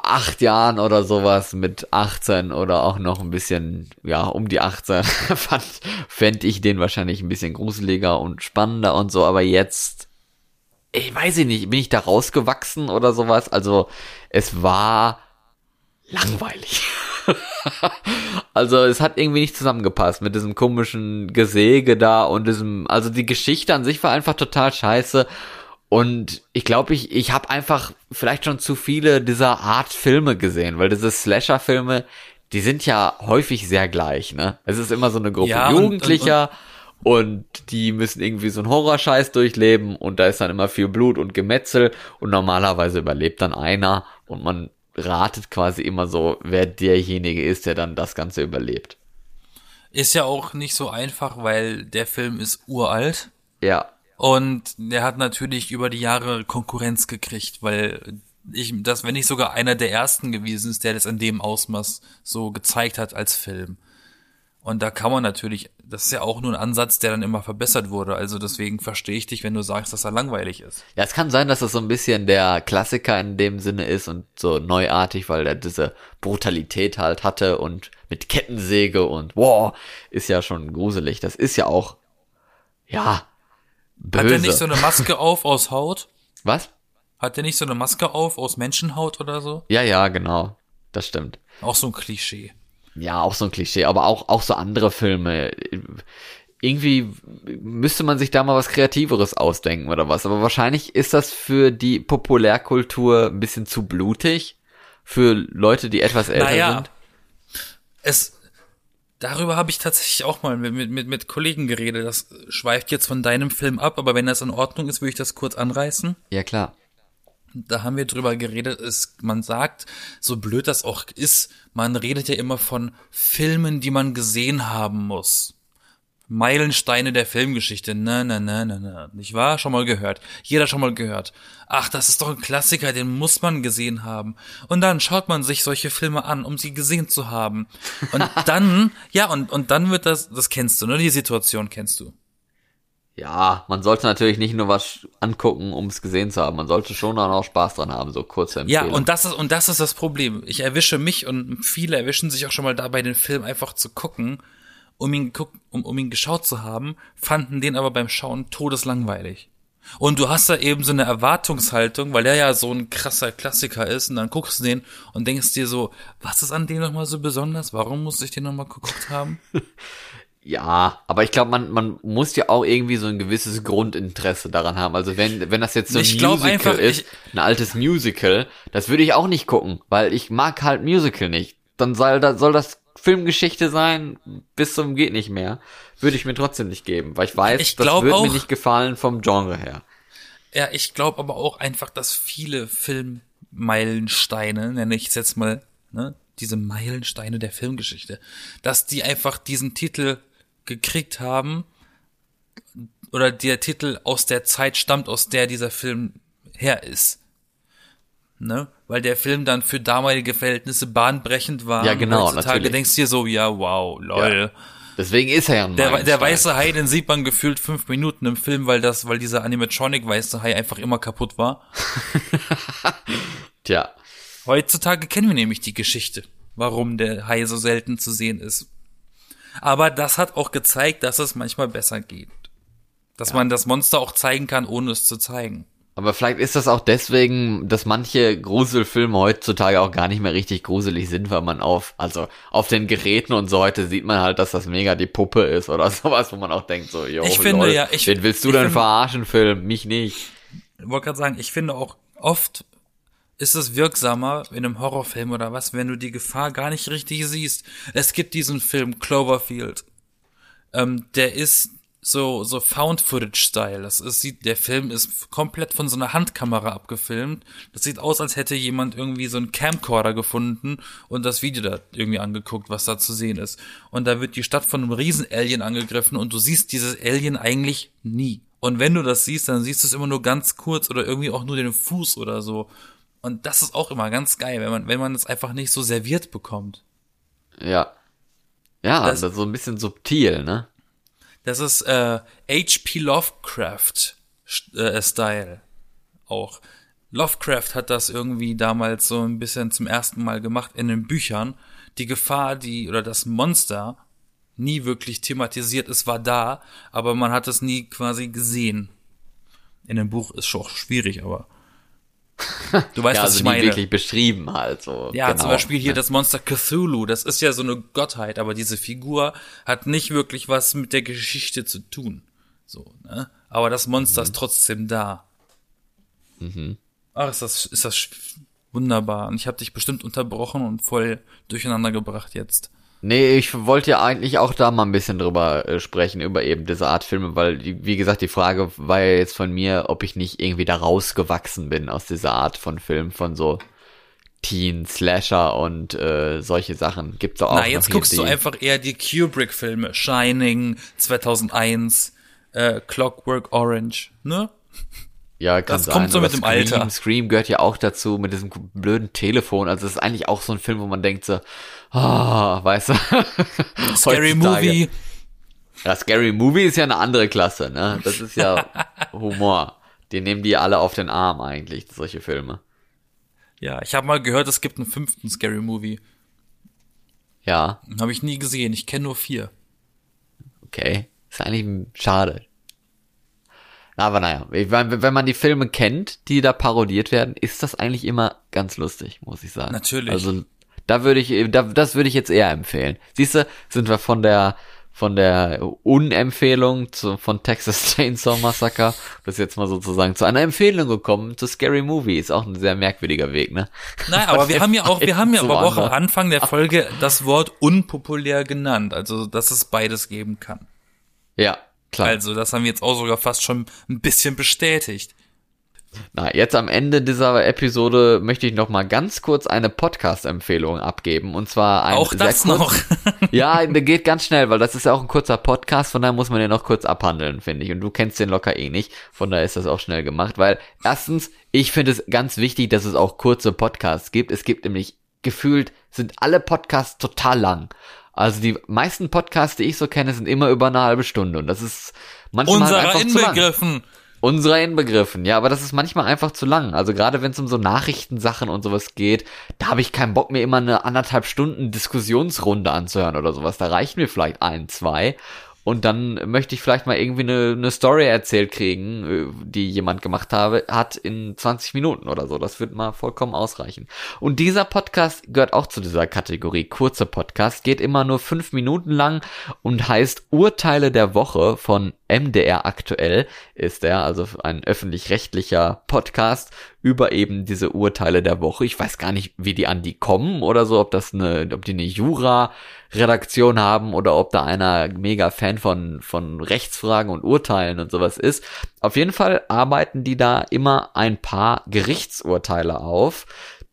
acht Jahren oder sowas mit 18 oder auch noch ein bisschen, ja, um die 18, fand, fänd ich den wahrscheinlich ein bisschen gruseliger und spannender und so, aber jetzt, ich weiß ich nicht, bin ich da rausgewachsen oder sowas? Also, es war langweilig. Also es hat irgendwie nicht zusammengepasst mit diesem komischen Gesäge da und diesem, also die Geschichte an sich war einfach total scheiße. Und ich glaube, ich, ich habe einfach vielleicht schon zu viele dieser Art Filme gesehen, weil diese Slasher-Filme, die sind ja häufig sehr gleich, ne? Es ist immer so eine Gruppe Ja, und- Jugendlicher und, die müssen irgendwie so einen Horrorscheiß durchleben und da ist dann immer viel Blut und Gemetzel und normalerweise überlebt dann einer und man ratet quasi immer so, wer derjenige ist, der dann das Ganze überlebt. Ist ja auch nicht so einfach, weil der Film ist uralt. Ja, Und der hat natürlich über die Jahre Konkurrenz gekriegt, weil ich, das, wenn nicht sogar einer der ersten gewesen ist, der das in dem Ausmaß so gezeigt hat als Film. Und da kann man natürlich, das ist ja auch nur ein Ansatz, der dann immer verbessert wurde. Also deswegen verstehe ich dich, wenn du sagst, dass er langweilig ist. Ja, es kann sein, dass das so ein bisschen der Klassiker in dem Sinne ist und so neuartig, weil er diese Brutalität halt hatte und mit Kettensäge und wow, ist ja schon gruselig. Das ist ja auch, ja, böse. Hat der nicht so eine Maske auf aus Haut? Was? Hat der nicht so eine Maske auf aus Menschenhaut oder so? Ja, ja, genau. Das stimmt. Auch so ein Klischee. Ja, auch so ein Klischee, aber auch, auch so andere Filme. Irgendwie müsste man sich da mal was Kreativeres ausdenken oder was. Aber wahrscheinlich ist das für die Populärkultur ein bisschen zu blutig. Für Leute, die etwas älter Naja. sind. Es, darüber habe ich tatsächlich auch mal mit, mit, mit Kollegen geredet. Das schweift jetzt von deinem Film ab, aber wenn das in Ordnung ist, würde ich das kurz anreißen. Ja, klar. Da haben wir drüber geredet, ist, man sagt, so blöd das auch ist, man redet ja immer von Filmen, die man gesehen haben muss. Meilensteine der Filmgeschichte. Na, na, na, na, na. Nicht wahr? Schon mal gehört. Jeder schon mal gehört. Ach, das ist doch ein Klassiker, den muss man gesehen haben. Und dann schaut man sich solche Filme an, um sie gesehen zu haben. Und dann, ja, und, und dann wird das, das kennst du, ne? Die Situation kennst du. Ja, man sollte natürlich nicht nur was angucken, um es gesehen zu haben. Man sollte schon auch noch Spaß dran haben, so kurze Ja, Empfehlungen. und das ist, und das ist das Problem. Ich erwische mich und viele erwischen sich auch schon mal dabei, den Film einfach zu gucken, um ihn geguckt, um, um ihn geschaut zu haben, fanden den aber beim Schauen todeslangweilig. Und du hast da eben so eine Erwartungshaltung, weil der ja so ein krasser Klassiker ist, und dann guckst du den und denkst dir so, was ist an dem nochmal so besonders? Warum muss ich den nochmal geguckt haben? Ja, aber ich glaube, man, man muss ja auch irgendwie so ein gewisses Grundinteresse daran haben. Also wenn, wenn das jetzt so ein Ich Musical einfach, ist, ich- ein altes Musical, das würde ich auch nicht gucken, weil ich mag halt Musical nicht. Dann soll, da, soll das Filmgeschichte sein, bis zum geht nicht mehr. Würde ich mir trotzdem nicht geben, weil ich weiß, Ich das würde mir nicht gefallen vom Genre her. Ja, ich glaube aber auch einfach, dass viele Filmmeilensteine, nenne ich es jetzt mal, ne, diese Meilensteine der Filmgeschichte, dass die einfach diesen Titel gekriegt haben oder der Titel aus der Zeit stammt, aus der dieser Film her ist. Ne? Weil der Film dann für damalige Verhältnisse bahnbrechend war. Ja, genau, Heutzutage natürlich. denkst du dir so, ja, wow, lol. Deswegen ist er ja ein Der, der weiße Hai, den sieht man gefühlt fünf Minuten im Film, weil das, weil dieser Animatronic weiße Hai einfach immer kaputt war. Tja, Heutzutage kennen wir nämlich die Geschichte, warum der Hai so selten zu sehen ist. Aber das hat auch gezeigt, dass es manchmal besser geht. Dass man das Monster auch zeigen kann, ohne es zu zeigen. Aber vielleicht ist das auch deswegen, dass manche Gruselfilme heutzutage auch gar nicht mehr richtig gruselig sind, weil man auf, also auf den Geräten und so heute sieht man halt, dass das mega die Puppe ist oder sowas, wo man auch denkt so, yo, Ich finde ja, ich- wen willst du denn finde- verarschen, Film? Mich nicht. Ich wollte gerade sagen, ich finde auch oft ist es wirksamer in einem Horrorfilm oder was, wenn du die Gefahr gar nicht richtig siehst. Es gibt diesen Film Cloverfield. Ähm, der ist so so Found Footage Style. Das ist sieht der Film ist komplett von so einer Handkamera abgefilmt. Das sieht aus, als hätte jemand irgendwie so einen Camcorder gefunden und das Video da irgendwie angeguckt, was da zu sehen ist. Und da wird die Stadt von einem riesen Alien angegriffen und du siehst dieses Alien eigentlich nie. Und wenn du das siehst, dann siehst du es immer nur ganz kurz oder irgendwie auch nur den Fuß oder so. Und das ist auch immer ganz geil, wenn man wenn man es einfach nicht so serviert bekommt. Ja. Ja, Das- ist so ein bisschen subtil, ne? Das ist äh, H.P. Lovecraft äh, Style auch. Lovecraft hat das irgendwie damals so ein bisschen zum ersten Mal gemacht in den Büchern. Die Gefahr, die oder das Monster nie wirklich thematisiert, es war da, aber man hat es nie quasi gesehen. In dem Buch ist schon auch schwierig, aber du weißt, ja, was also ich meine. wirklich beschrieben halt so. Ja, genau. zum Beispiel hier das Monster Cthulhu, das ist ja so eine Gottheit, aber diese Figur hat nicht wirklich was mit der Geschichte zu tun. So, ne? Aber das Monster Mhm. ist trotzdem da. Ach, ist das, ist das wunderbar. Und ich habe dich bestimmt unterbrochen und voll durcheinander gebracht jetzt. Nee, ich wollte ja eigentlich auch da mal ein bisschen drüber äh, sprechen, über eben diese Art Filme, weil, wie gesagt, die Frage war ja jetzt von mir, ob ich nicht irgendwie da rausgewachsen bin aus dieser Art von Film, von so Teen, Slasher und äh, solche Sachen. Gibt's doch auch Na, jetzt guckst du einfach eher die Kubrick-Filme. Shining, 2001, äh, Clockwork Orange, ne? Ja, kann das sein. kommt so mit dem Scream, Alter. Scream gehört ja auch dazu, mit diesem blöden Telefon. Also es ist eigentlich auch so ein Film, wo man denkt so, ah, weißt du. Scary Movie. Ja, Scary Movie ist ja eine andere Klasse, ne? Das ist ja Humor. Die nehmen die alle auf den Arm eigentlich, solche Filme. Ja, ich habe mal gehört, es gibt einen fünften Scary Movie. Ja, Habe ich nie gesehen. Ich kenne nur vier. okay. Ist eigentlich schade. Aber naja, wenn man die Filme kennt, die da parodiert werden, ist das eigentlich immer ganz lustig, muss ich sagen. Natürlich. Also da würde ich, da, das würde ich jetzt eher empfehlen. Siehst du, sind wir von der von der Unempfehlung zu, von Texas Chainsaw Massacre bis jetzt mal sozusagen zu einer Empfehlung gekommen zu Scary Movie. Ist auch ein sehr merkwürdiger Weg, ne? Nein, aber wir haben ja auch, wir haben ja aber auch am. Anfang der Folge das Wort unpopulär genannt. Also, dass es beides geben kann. Ja, klar. Also, das haben wir jetzt auch sogar fast schon ein bisschen bestätigt. Na, jetzt am Ende dieser Episode möchte ich noch mal ganz kurz eine Podcast-Empfehlung abgeben. Und zwar ein Auch das noch. Ja, geht ganz schnell, weil das ist ja auch ein kurzer Podcast, von daher muss man den noch kurz abhandeln, finde ich. Und du kennst den locker eh nicht, von daher ist das auch schnell gemacht, weil erstens, ich finde es ganz wichtig, dass es auch kurze Podcasts gibt. Es gibt nämlich gefühlt, sind alle Podcasts total lang. Also die meisten Podcasts, die ich so kenne, sind immer über eine halbe Stunde und das ist manchmal halt Unserer einfach zu lang. inbegriffen. Unserer inbegriffen, ja, aber das ist manchmal einfach zu lang. Also gerade wenn es um so Nachrichtensachen und sowas geht, da habe ich keinen Bock mir immer eine anderthalb Stunden Diskussionsrunde anzuhören oder sowas. Da reichen mir vielleicht ein, zwei. Und dann möchte ich vielleicht mal irgendwie eine, eine Story erzählt kriegen, äh, die jemand gemacht habe, hat in 20 Minuten oder so. Das wird mal vollkommen ausreichen. Und dieser Podcast gehört auch zu dieser Kategorie kurze Podcast, geht immer nur fünf Minuten lang und heißt Urteile der Woche von MDR aktuell ist er, also ein öffentlich-rechtlicher Podcast über eben diese Urteile der Woche. Ich weiß gar nicht, wie die an die kommen oder so, ob das eine, ob die eine Jura-Redaktion haben oder ob da einer mega Fan von, von Rechtsfragen und Urteilen und sowas ist. Auf jeden Fall arbeiten die da immer ein paar Gerichtsurteile auf,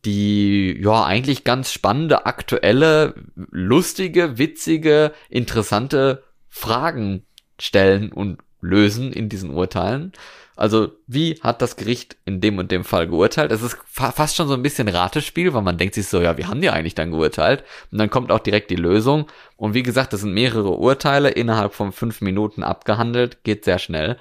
die ja eigentlich ganz spannende, aktuelle, lustige, witzige, interessante Fragen stellen und lösen in diesen Urteilen. Also, wie hat das Gericht in dem und dem Fall geurteilt? Es ist fa fast schon so ein bisschen Ratespiel, weil man denkt sich so, ja, wie haben die eigentlich dann geurteilt? Und dann kommt auch direkt die Lösung. Und wie gesagt, das sind mehrere Urteile innerhalb von fünf Minuten abgehandelt, geht sehr schnell.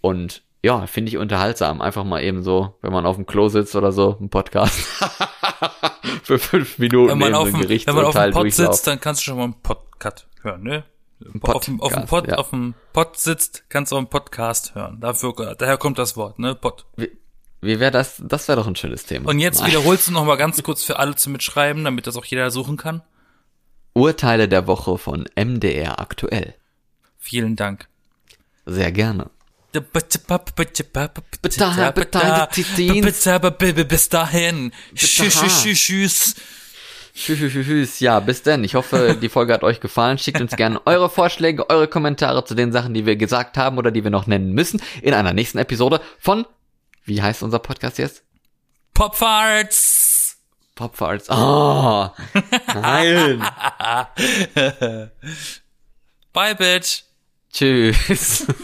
Und ja, finde ich unterhaltsam. Einfach mal eben so, wenn man auf dem Klo sitzt oder so, ein Podcast. Für fünf Minuten Wenn man, auf dem, wenn man auf dem Pod durchlaufen. sitzt, dann kannst du schon mal einen Podcast hören, ne? Pod- auf, dem, auf, dem Pod, ja. auf dem Pod sitzt, kannst du auch einen Podcast hören. Dafür, daher kommt das Wort, ne? Pod. Wie, wie wäre das? Das wäre doch ein schönes Thema. Und jetzt Nein. wiederholst du noch mal ganz kurz für alle zu mitschreiben, damit das auch jeder suchen kann. Urteile der Woche von MDR aktuell. Vielen Dank. Sehr gerne. Bis dahin. Tschüss, tschüss, tschüss. Tschüss. Ja, bis denn. Ich hoffe, die Folge hat euch gefallen. Schickt uns gerne eure Vorschläge, eure Kommentare zu den Sachen, die wir gesagt haben oder die wir noch nennen müssen in einer nächsten Episode von, wie heißt unser Podcast jetzt? Popfarts. Popfarts. Oh, nein. Bye, bitch. Tschüss.